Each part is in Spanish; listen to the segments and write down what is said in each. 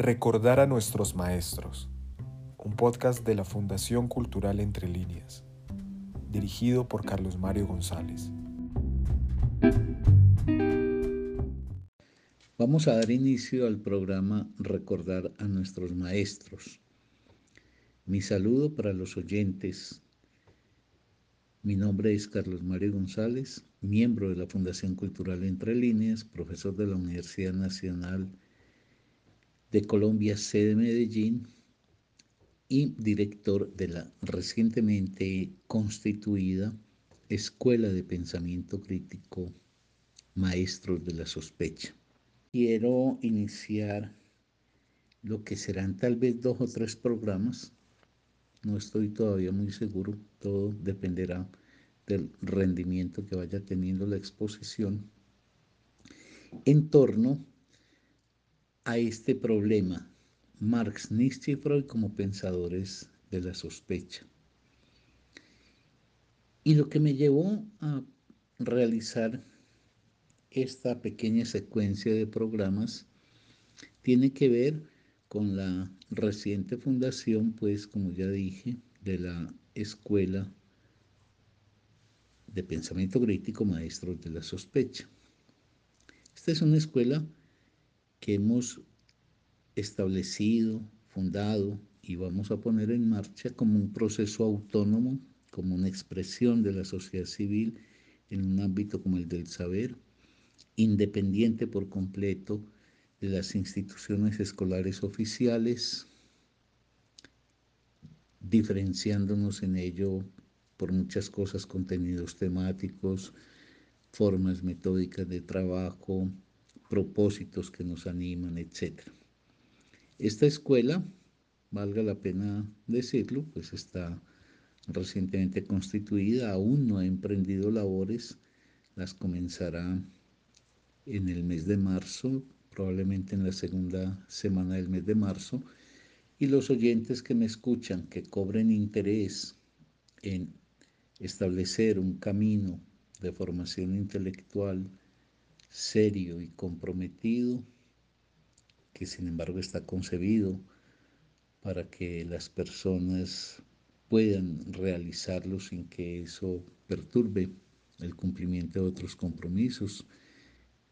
Recordar a nuestros maestros, un podcast de la Fundación Cultural Entre Líneas, dirigido por Carlos Mario González. Vamos a dar inicio al programa Recordar a nuestros maestros. Mi saludo para los oyentes. Mi nombre es Carlos Mario González, miembro de la Fundación Cultural Entre Líneas, profesor de la Universidad Nacional Colombia, sede Medellín, y director de la recientemente constituida Escuela de Pensamiento Crítico Maestros de la Sospecha. Quiero iniciar lo que serán tal vez dos o tres programas. No estoy todavía muy seguro, todo dependerá del rendimiento que vaya teniendo la exposición en torno a este problema, Marx, Nietzsche y Freud como pensadores de la sospecha. Y lo que me llevó a realizar esta pequeña secuencia de programas tiene que ver con la reciente fundación, pues como ya dije, de la Escuela de Pensamiento Crítico Maestros de la Sospecha. Esta es una escuela que hemos establecido, fundado y vamos a poner en marcha como un proceso autónomo, como una expresión de la sociedad civil en un ámbito como el del saber, independiente por completo de las instituciones escolares oficiales, diferenciándonos en ello por muchas cosas, contenidos temáticos, formas metódicas de trabajo, propósitos que nos animan, etc. Esta escuela, valga la pena decirlo, pues está recientemente constituida, aún no ha emprendido labores, las comenzará en el mes de marzo, probablemente en la segunda semana del mes de marzo, y los oyentes que me escuchan, que cobren interés en establecer un camino de formación intelectual, serio y comprometido, que sin embargo está concebido para que las personas puedan realizarlo sin que eso perturbe el cumplimiento de otros compromisos,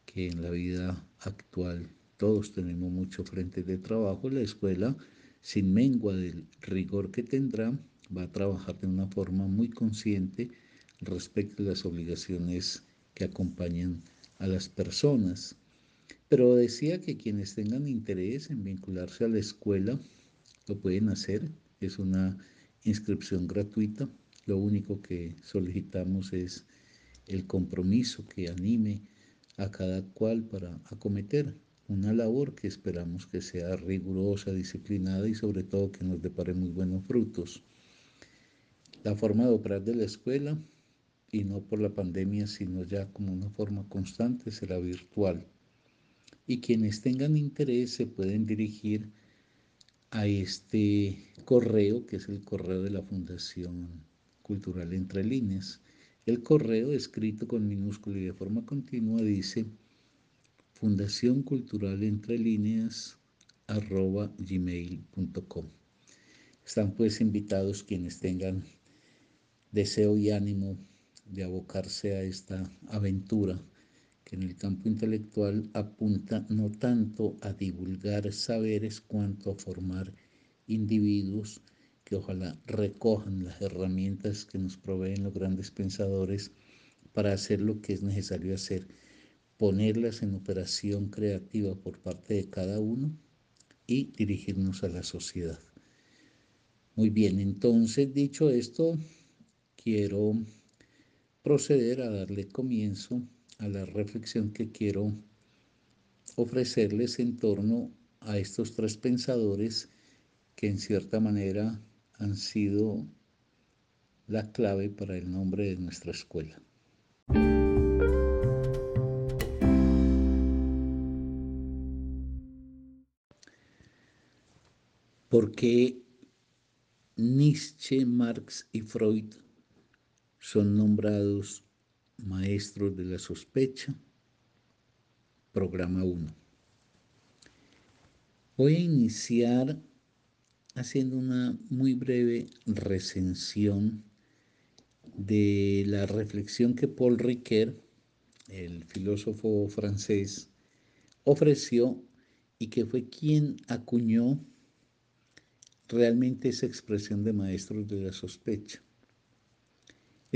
que en la vida actual todos tenemos mucho frente de trabajo, la escuela, sin mengua del rigor que tendrá, va a trabajar de una forma muy consciente respecto a las obligaciones que acompañan a las personas. Pero decía que quienes tengan interés en vincularse a la escuela lo pueden hacer. Es una inscripción gratuita. Lo único que solicitamos es el compromiso que anime a cada cual para acometer una labor que esperamos que sea rigurosa, disciplinada y sobre todo que nos depare muy buenos frutos. La forma de operar de la escuela y no por la pandemia, sino ya como una forma constante, será virtual. Y quienes tengan interés se pueden dirigir a este correo, que es el correo de la Fundación Cultural Entre Líneas. El correo, escrito con minúscula y de forma continua, dice Fundación Cultural Entre Líneas arroba gmail.com. Están pues invitados quienes tengan deseo y ánimo de abocarse a esta aventura que en el campo intelectual apunta no tanto a divulgar saberes cuanto a formar individuos que ojalá recojan las herramientas que nos proveen los grandes pensadores para hacer lo que es necesario hacer, ponerlas en operación creativa por parte de cada uno y dirigirnos a la sociedad. Muy bien, entonces dicho esto, quiero proceder a darle comienzo a la reflexión que quiero ofrecerles en torno a estos tres pensadores que en cierta manera han sido la clave para el nombre de nuestra escuela. ¿Por qué Nietzsche, Marx y Freud son nombrados maestros de la sospecha. Programa 1. Voy a iniciar haciendo una muy breve recensión de la reflexión que Paul Ricoeur, el filósofo francés, ofreció y que fue quien acuñó realmente esa expresión de maestros de la sospecha.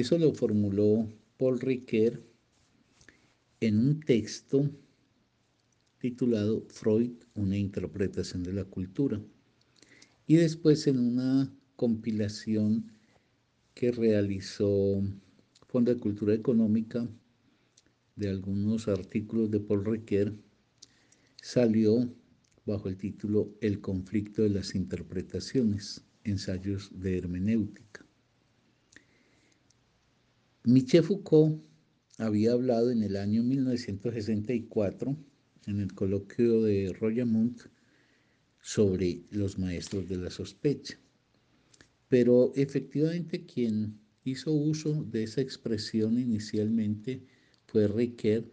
Eso lo formuló Paul Ricoeur en un texto titulado Freud, una interpretación de la cultura, y después en una compilación que realizó Fondo de Cultura Económica de algunos artículos de Paul Ricoeur, salió bajo el título El conflicto de las interpretaciones, ensayos de hermenéutica. Michel Foucault había hablado en el año 1964 en el coloquio de Royamont sobre los maestros de la sospecha. Pero efectivamente quien hizo uso de esa expresión inicialmente fue Riquet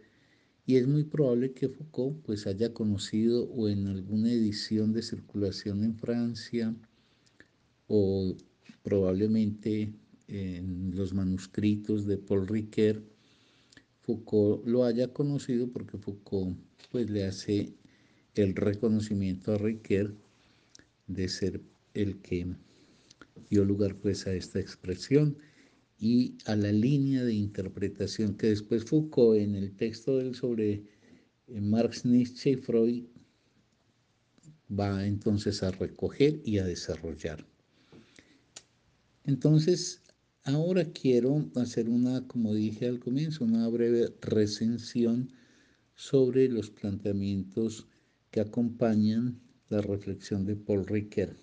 y es muy probable que Foucault pues haya conocido o en alguna edición de circulación en Francia o probablemente en los manuscritos de Paul Ricoeur, Foucault lo haya conocido porque Foucault pues le hace el reconocimiento a Ricoeur de ser el que dio lugar pues a esta expresión y a la línea de interpretación que después Foucault en el texto del sobre eh, Marx, Nietzsche y Freud va entonces a recoger y a desarrollar. Entonces, ahora quiero hacer una, como dije al comienzo, una breve recensión sobre los planteamientos que acompañan la reflexión de Paul Ricoeur,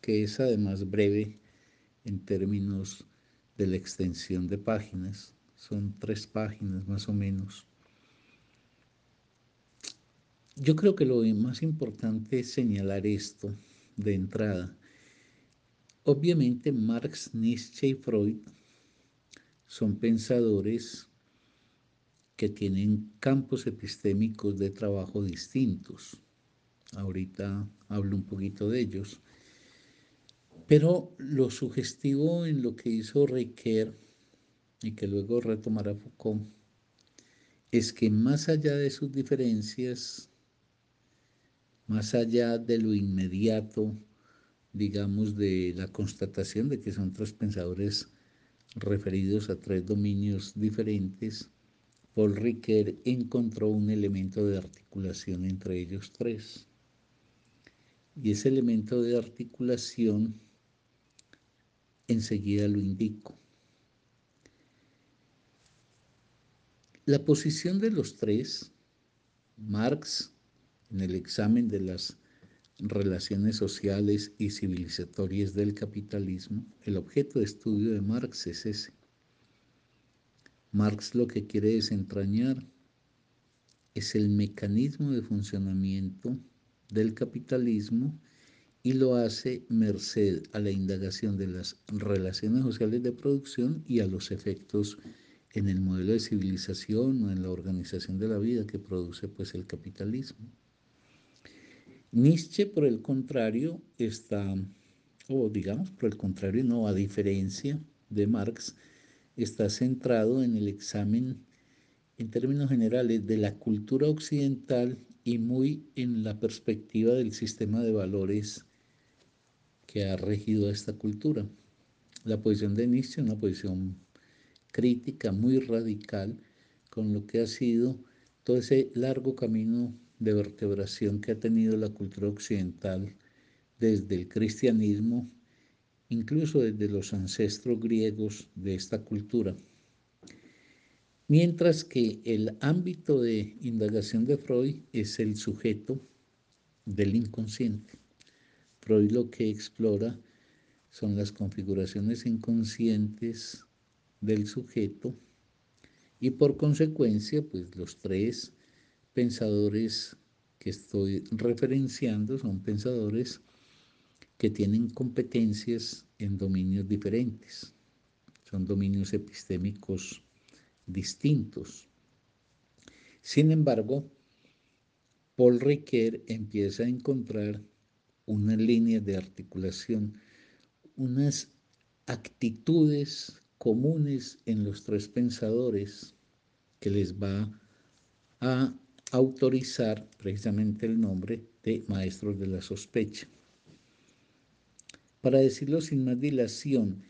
que es además breve en términos de la extensión de páginas. Son tres páginas más o menos. Yo creo que lo más importante es señalar esto de entrada. Obviamente Marx, Nietzsche y Freud son pensadores que tienen campos epistémicos de trabajo distintos. Ahorita hablo un poquito de ellos. Pero lo sugestivo en lo que hizo Riquet y que luego retomará Foucault es que más allá de sus diferencias, más allá de lo inmediato, digamos, de la constatación de que son tres pensadores referidos a tres dominios diferentes, Paul Ricoeur encontró un elemento de articulación entre ellos tres. Y ese elemento de articulación enseguida lo indico. La posición de los tres, Marx en el examen de las relaciones sociales y civilizatorias del capitalismo, el objeto de estudio de Marx es ese. Marx lo que quiere desentrañar es el mecanismo de funcionamiento del capitalismo y lo hace merced a la indagación de las relaciones sociales de producción y a los efectos en el modelo de civilización o en la organización de la vida que produce pues el capitalismo. Nietzsche, por el contrario, está, o digamos, por el contrario, no, a diferencia de Marx, está centrado en el examen, en términos generales, de la cultura occidental y muy en la perspectiva del sistema de valores que ha regido esta cultura. La posición de Nietzsche es una posición crítica muy radical con lo que ha sido todo ese largo camino de vertebración que ha tenido la cultura occidental desde el cristianismo, incluso desde los ancestros griegos de esta cultura. Mientras que el ámbito de indagación de Freud es el sujeto del inconsciente. Freud lo que explora son las configuraciones inconscientes del sujeto y por consecuencia, pues los tres pensadores que estoy referenciando son pensadores que tienen competencias en dominios diferentes, son dominios epistémicos distintos. Sin embargo, Paul Ricoeur empieza a encontrar una línea de articulación, unas actitudes comunes en los tres pensadores que les va a autorizar precisamente el nombre de maestros de la sospecha. Para decirlo sin más dilación,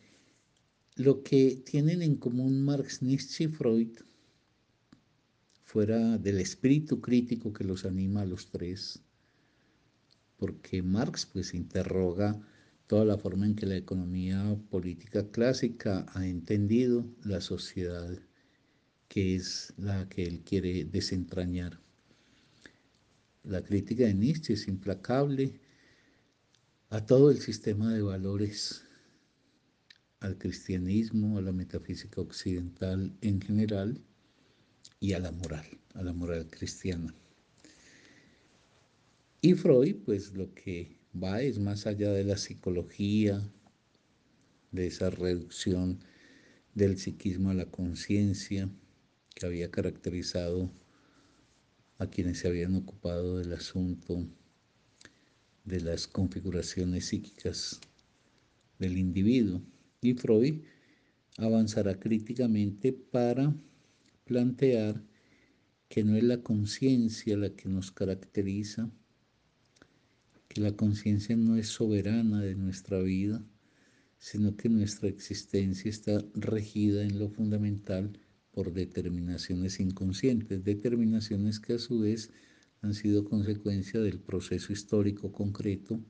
lo que tienen en común Marx, Nietzsche y Freud, fuera del espíritu crítico que los anima a los tres, porque Marx pues interroga toda la forma en que la economía política clásica ha entendido la sociedad que es la que él quiere desentrañar. La crítica de Nietzsche es implacable a todo el sistema de valores, al cristianismo, a la metafísica occidental en general y a la moral, a la moral cristiana. Y Freud, pues lo que va es más allá de la psicología, de esa reducción del psiquismo a la conciencia que había caracterizado a quienes se habían ocupado del asunto de las configuraciones psíquicas del individuo. Y Freud avanzará críticamente para plantear que no es la conciencia la que nos caracteriza, que la conciencia no es soberana de nuestra vida, sino que nuestra existencia está regida en lo fundamental por determinaciones inconscientes, determinaciones que a su vez han sido consecuencia del proceso histórico concreto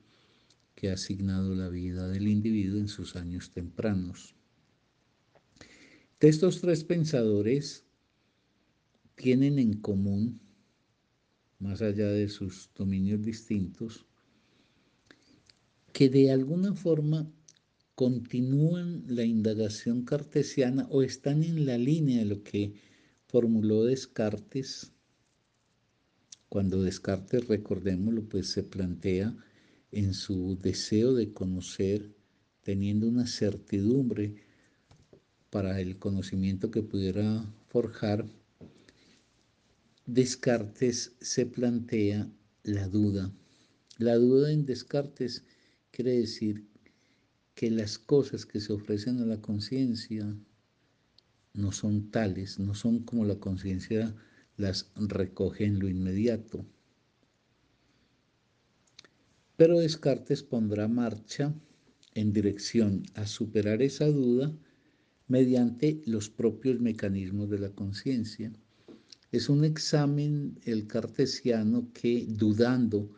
que ha asignado la vida del individuo en sus años tempranos. Estos tres pensadores tienen en común, más allá de sus dominios distintos, que de alguna forma continúan la indagación cartesiana o están en la línea de lo que formuló Descartes. Cuando Descartes, recordémoslo, pues se plantea en su deseo de conocer, teniendo una certidumbre para el conocimiento que pudiera forjar, Descartes se plantea la duda. La duda en Descartes quiere decir que las cosas que se ofrecen a la conciencia no son tales, no son como la conciencia las recoge en lo inmediato. Pero Descartes pondrá marcha en dirección a superar esa duda mediante los propios mecanismos de la conciencia. Es un examen el cartesiano que, dudando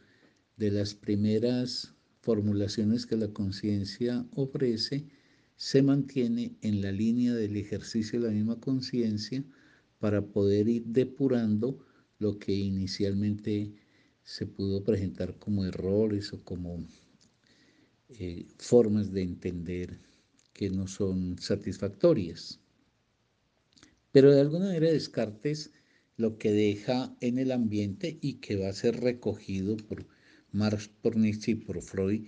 de las primeras formulaciones que la conciencia ofrece, se mantiene en la línea del ejercicio de la misma conciencia para poder ir depurando lo que inicialmente se pudo presentar como errores o como eh, formas de entender que no son satisfactorias. Pero de alguna manera Descartes lo que deja en el ambiente y que va a ser recogido por Marx por Nietzsche y por Freud,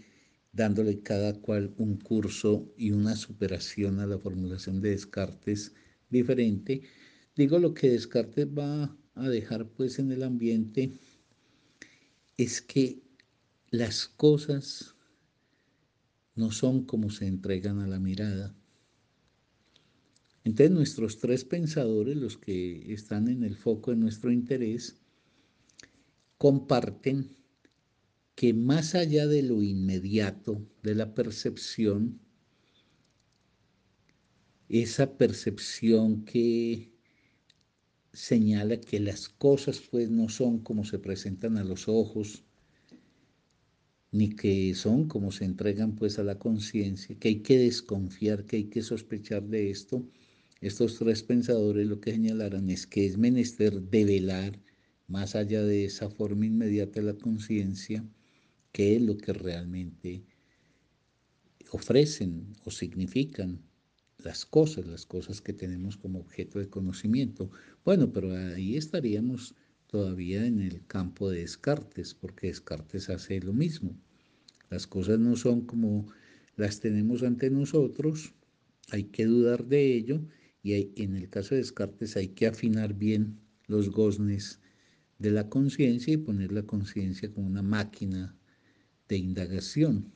dándole cada cual un curso y una superación a la formulación de Descartes diferente. Digo, lo que Descartes va a dejar pues en el ambiente es que las cosas no son como se entregan a la mirada. Entonces nuestros tres pensadores, los que están en el foco de nuestro interés, comparten que más allá de lo inmediato, de la percepción, esa percepción que señala que las cosas pues no son como se presentan a los ojos, ni que son como se entregan pues a la conciencia, que hay que desconfiar, que hay que sospechar de esto. Estos tres pensadores lo que señalaran es que es menester develar más allá de esa forma inmediata de la conciencia, qué es lo que realmente ofrecen o significan las cosas, las cosas que tenemos como objeto de conocimiento. Bueno, pero ahí estaríamos todavía en el campo de Descartes, porque Descartes hace lo mismo. Las cosas no son como las tenemos ante nosotros, hay que dudar de ello y en el caso de Descartes hay que afinar bien los goznes de la conciencia y poner la conciencia como una máquina de indagación.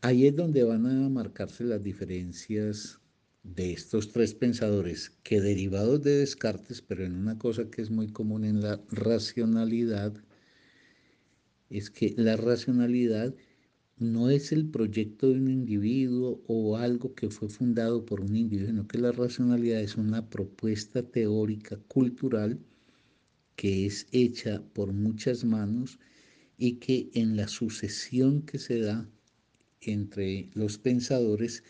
Ahí es donde van a marcarse las diferencias de estos tres pensadores que derivados de Descartes, pero en una cosa que es muy común en la racionalidad, es que la racionalidad no es el proyecto de un individuo o algo que fue fundado por un individuo, sino que la racionalidad es una propuesta teórica cultural que es hecha por muchas manos y que en la sucesión que se da entre los pensadores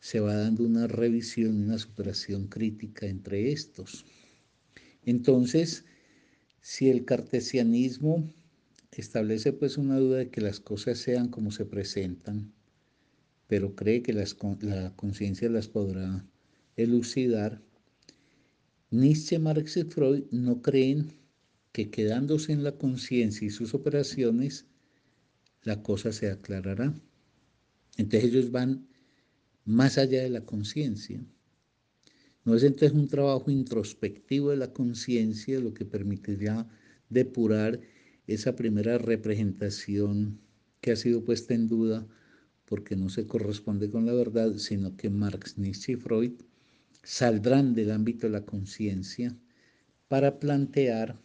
se va dando una revisión, una superación crítica entre estos. Entonces, si el cartesianismo establece pues una duda de que las cosas sean como se presentan, pero cree que la conciencia las podrá elucidar, Nietzsche, Marx y Freud no creen que quedándose en la conciencia y sus operaciones, la cosa se aclarará. Entonces ellos van más allá de la conciencia. No es entonces un trabajo introspectivo de la conciencia lo que permitiría depurar esa primera representación que ha sido puesta en duda porque no se corresponde con la verdad, sino que Marx, Nietzsche y Freud saldrán del ámbito de la conciencia para plantear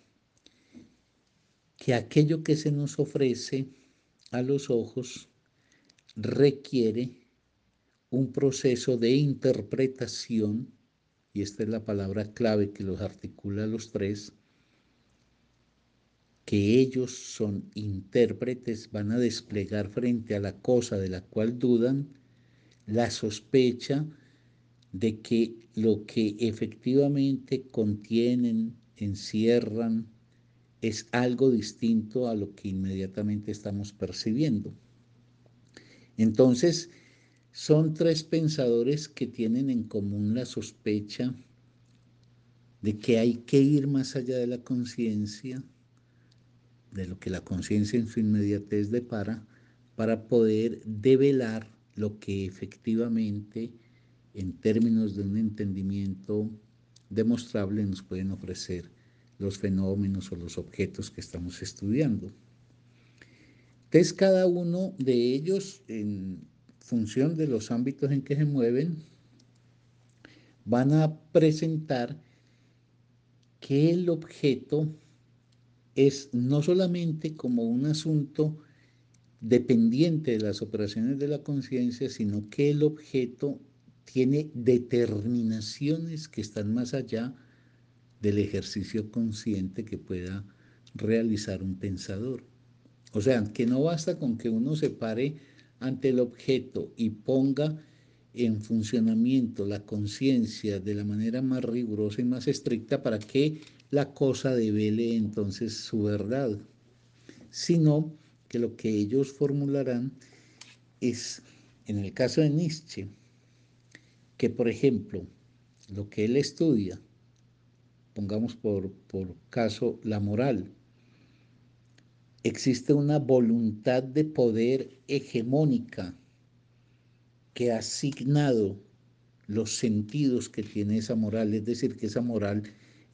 que aquello que se nos ofrece a los ojos requiere un proceso de interpretación, y esta es la palabra clave que los articula a los tres, que ellos son intérpretes, van a desplegar frente a la cosa de la cual dudan la sospecha de que lo que efectivamente contienen, encierran, es algo distinto a lo que inmediatamente estamos percibiendo. Entonces, son tres pensadores que tienen en común la sospecha de que hay que ir más allá de la conciencia, de lo que la conciencia en su inmediatez depara, para poder develar lo que efectivamente, en términos de un entendimiento demostrable, nos pueden ofrecer los fenómenos o los objetos que estamos estudiando. Entonces, cada uno de ellos, en función de los ámbitos en que se mueven, van a presentar que el objeto es no solamente como un asunto dependiente de las operaciones de la conciencia, sino que el objeto tiene determinaciones que están más allá del ejercicio consciente que pueda realizar un pensador. O sea, que no basta con que uno se pare ante el objeto y ponga en funcionamiento la conciencia de la manera más rigurosa y más estricta para que la cosa devele entonces su verdad, sino que lo que ellos formularán es, en el caso de Nietzsche, que por ejemplo, lo que él estudia, pongamos por, por caso la moral, existe una voluntad de poder hegemónica que ha asignado los sentidos que tiene esa moral, es decir, que esa moral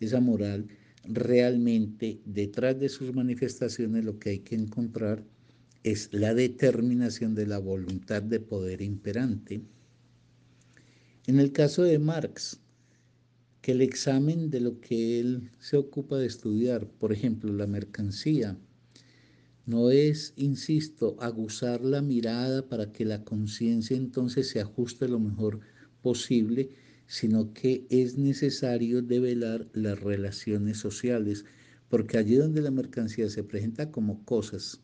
esa moral, realmente detrás de sus manifestaciones lo que hay que encontrar es la determinación de la voluntad de poder imperante. En el caso de Marx, que el examen de lo que él se ocupa de estudiar, por ejemplo, la mercancía, no es, insisto, aguzar la mirada para que la conciencia entonces se ajuste lo mejor posible, sino que es necesario develar las relaciones sociales, porque allí donde la mercancía se presenta como cosas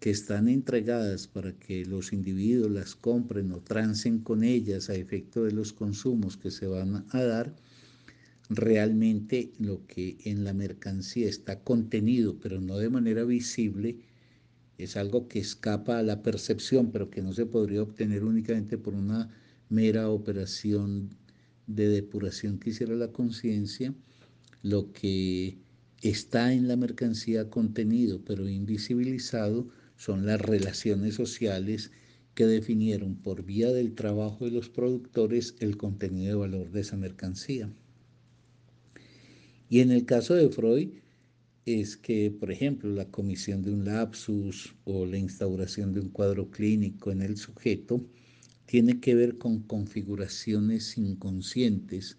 que están entregadas para que los individuos las compren o trancen con ellas a efecto de los consumos que se van a dar, realmente lo que en la mercancía está contenido, pero no de manera visible, es algo que escapa a la percepción, pero que no se podría obtener únicamente por una mera operación de depuración que hiciera la conciencia, lo que está en la mercancía contenido pero invisibilizado son las relaciones sociales que definieron por vía del trabajo de los productores el contenido de valor de esa mercancía. Y en el caso de Freud, es que, por ejemplo, la comisión de un lapsus o la instauración de un cuadro clínico en el sujeto tiene que ver con configuraciones inconscientes,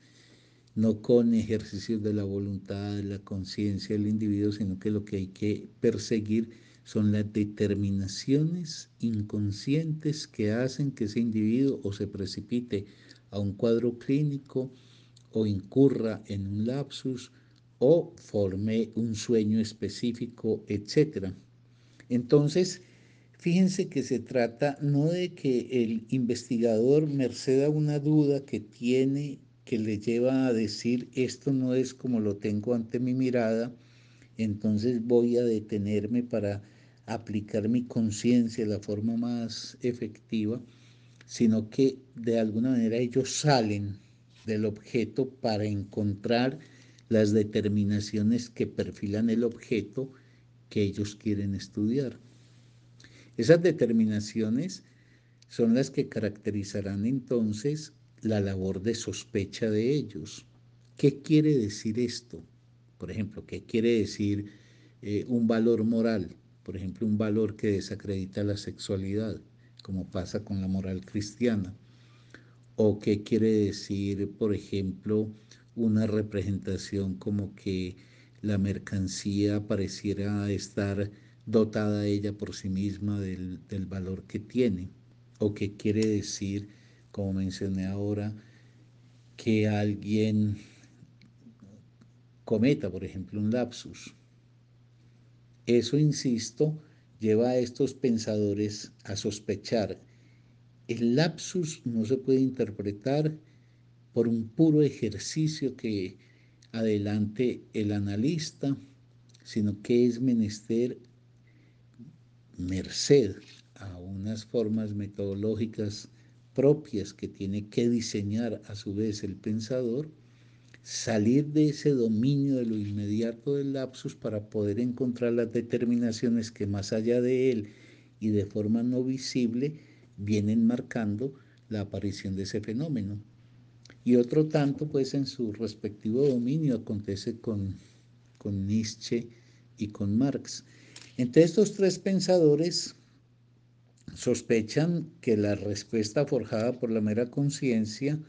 no con ejercicios de la voluntad, de la conciencia del individuo, sino que lo que hay que perseguir son las determinaciones inconscientes que hacen que ese individuo o se precipite a un cuadro clínico o incurra en un lapsus o forme un sueño específico, etc. Entonces, fíjense que se trata no de que el investigador, merced a una duda que tiene, que le lleva a decir esto no es como lo tengo ante mi mirada, entonces voy a detenerme para aplicar mi conciencia de la forma más efectiva, sino que de alguna manera ellos salen del objeto para encontrar las determinaciones que perfilan el objeto que ellos quieren estudiar. Esas determinaciones son las que caracterizarán entonces la labor de sospecha de ellos. ¿Qué quiere decir esto? Por ejemplo, ¿qué quiere decir eh, un valor moral? Por ejemplo, un valor que desacredita la sexualidad, como pasa con la moral cristiana. ¿O qué quiere decir, por ejemplo, una representación como que la mercancía pareciera estar dotada ella por sí misma del, valor que tiene? ¿O qué quiere decir, como mencioné ahora, que alguien cometa, por ejemplo, un lapsus? Eso, insisto, lleva a estos pensadores a sospechar. El lapsus no se puede interpretar por un puro ejercicio que adelante el analista, sino que es menester merced a unas formas metodológicas propias que tiene que diseñar a su vez el pensador, salir de ese dominio de lo inmediato del lapsus para poder encontrar las determinaciones que más allá de él y de forma no visible vienen marcando la aparición de ese fenómeno. Y otro tanto, pues en su respectivo dominio acontece con, con Nietzsche y con Marx. Entre estos tres pensadores sospechan que la respuesta forjada por la mera conciencia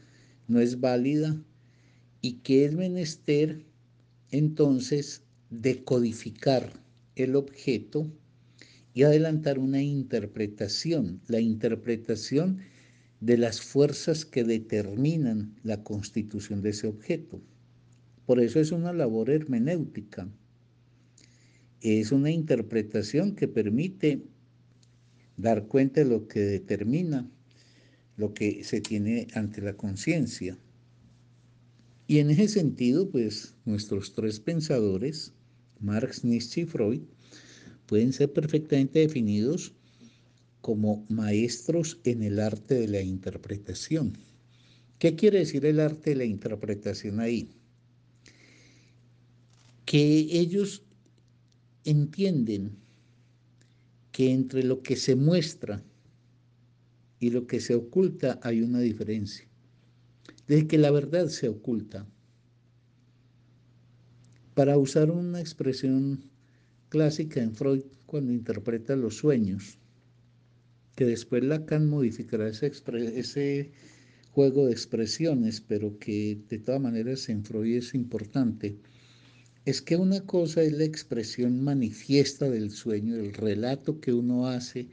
no es válida y que es menester entonces decodificar el objeto y adelantar una interpretación. La interpretación de las fuerzas que determinan la constitución de ese objeto. Por eso es una labor hermenéutica. Es una interpretación que permite dar cuenta de lo que determina lo que se tiene ante la conciencia. Y en ese sentido, pues nuestros tres pensadores, Marx, Nietzsche y Freud, pueden ser perfectamente definidos como maestros en el arte de la interpretación. ¿Qué quiere decir el arte de la interpretación ahí? Que ellos entienden que entre lo que se muestra y lo que se oculta hay una diferencia. De que la verdad se oculta. Para usar una expresión clásica en Freud cuando interpreta los sueños, que después Lacan modificará ese, juego de expresiones, pero que de todas maneras en Freud es importante, es que una cosa es la expresión manifiesta del sueño, el relato que uno hace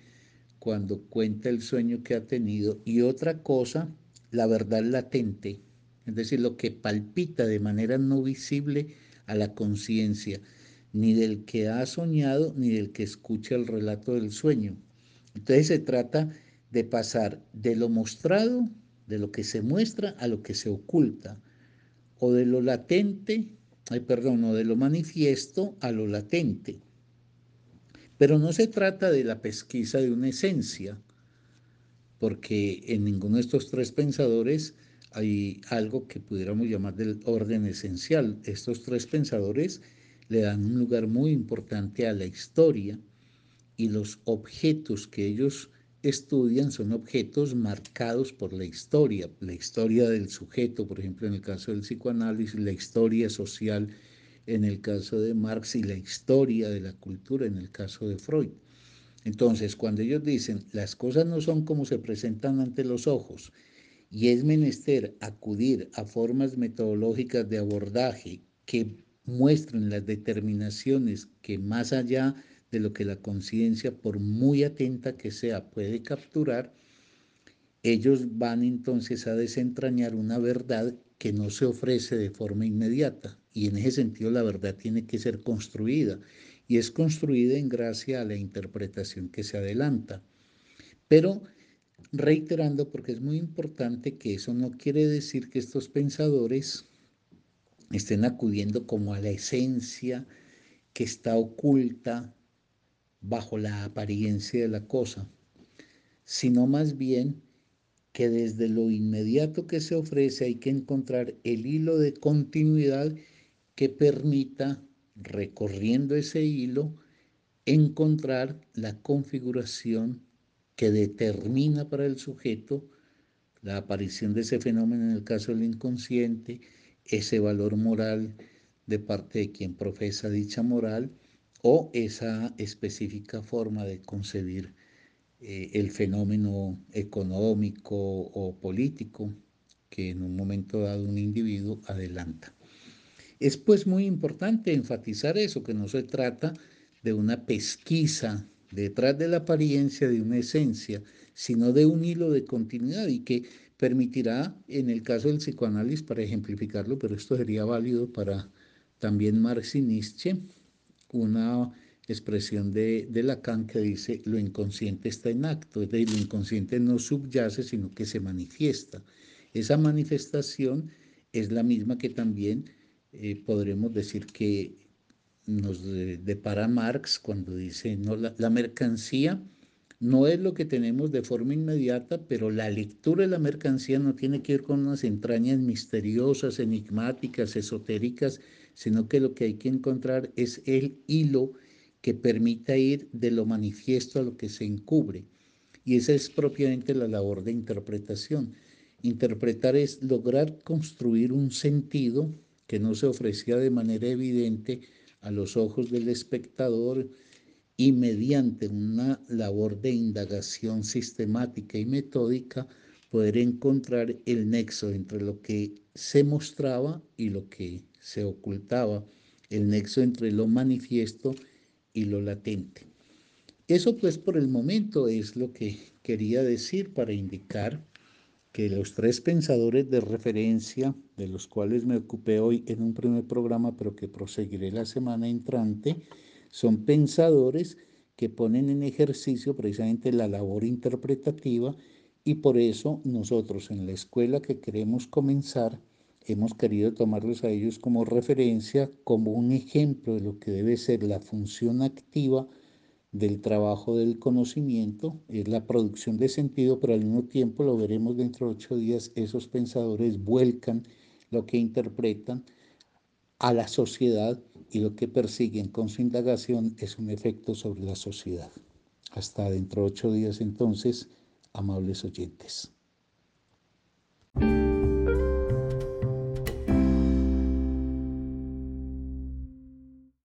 cuando cuenta el sueño que ha tenido, y otra cosa, la verdad latente, es decir, lo que palpita de manera no visible a la conciencia, ni del que ha soñado, ni del que escucha el relato del sueño. Entonces se trata de pasar de lo mostrado, de lo que se muestra, a lo que se oculta, o de lo latente, ay, perdón, o de lo manifiesto a lo latente. Pero no se trata de la pesquisa de una esencia, porque en ninguno de estos tres pensadores hay algo que pudiéramos llamar del orden esencial. Estos tres pensadores le dan un lugar muy importante a la historia, y los objetos que ellos estudian son objetos marcados por la historia, la historia del sujeto, por ejemplo, en el caso del psicoanálisis, la historia social en el caso de Marx y la historia de la cultura en el caso de Freud. Entonces, cuando ellos dicen las cosas no son como se presentan ante los ojos y es menester acudir a formas metodológicas de abordaje que muestren las determinaciones que más allá de lo que la conciencia, por muy atenta que sea, puede capturar, ellos van entonces a desentrañar una verdad que no se ofrece de forma inmediata. Y en ese sentido la verdad tiene que ser construida. Y es construida en gracia a la interpretación que se adelanta. Pero reiterando, porque es muy importante que eso no quiere decir que estos pensadores estén acudiendo como a la esencia que está oculta bajo la apariencia de la cosa, sino más bien que desde lo inmediato que se ofrece hay que encontrar el hilo de continuidad que permita, recorriendo ese hilo, encontrar la configuración que determina para el sujeto la aparición de ese fenómeno en el caso del inconsciente, ese valor moral de parte de quien profesa dicha moral o esa específica forma de concebir eh, el fenómeno económico o político que en un momento dado un individuo adelanta. Es pues muy importante enfatizar eso, que no se trata de una pesquisa detrás de la apariencia de una esencia, sino de un hilo de continuidad y que permitirá, en el caso del psicoanálisis, para ejemplificarlo, pero esto sería válido para también Marx y Nietzsche, una expresión de, Lacan que dice lo inconsciente está en acto, es decir, lo inconsciente no subyace, sino que se manifiesta. Esa manifestación es la misma que también eh, podremos decir que nos depara Marx cuando dice, no, la, la mercancía no es lo que tenemos de forma inmediata, pero la lectura de la mercancía no tiene que ver con unas entrañas misteriosas, enigmáticas, esotéricas, sino que lo que hay que encontrar es el hilo que permita ir de lo manifiesto a lo que se encubre. Y esa es propiamente la labor de interpretación. Interpretar es lograr construir un sentido que no se ofrecía de manera evidente a los ojos del espectador y mediante una labor de indagación sistemática y metódica poder encontrar el nexo entre lo que se mostraba y lo que se ocultaba, el nexo entre lo manifiesto y lo latente. Eso pues por el momento es lo que quería decir para indicar que los tres pensadores de referencia, de los cuales me ocupé hoy en un primer programa, pero que proseguiré la semana entrante, son pensadores que ponen en ejercicio precisamente la labor interpretativa y por eso nosotros en la escuela que queremos comenzar hemos querido tomarlos a ellos como referencia, como un ejemplo de lo que debe ser la función activa del trabajo del conocimiento, es la producción de sentido, pero al mismo tiempo, lo veremos dentro de ocho días, esos pensadores vuelcan lo que interpretan a la sociedad y lo que persiguen con su indagación es un efecto sobre la sociedad. Hasta dentro de ocho días entonces, amables oyentes.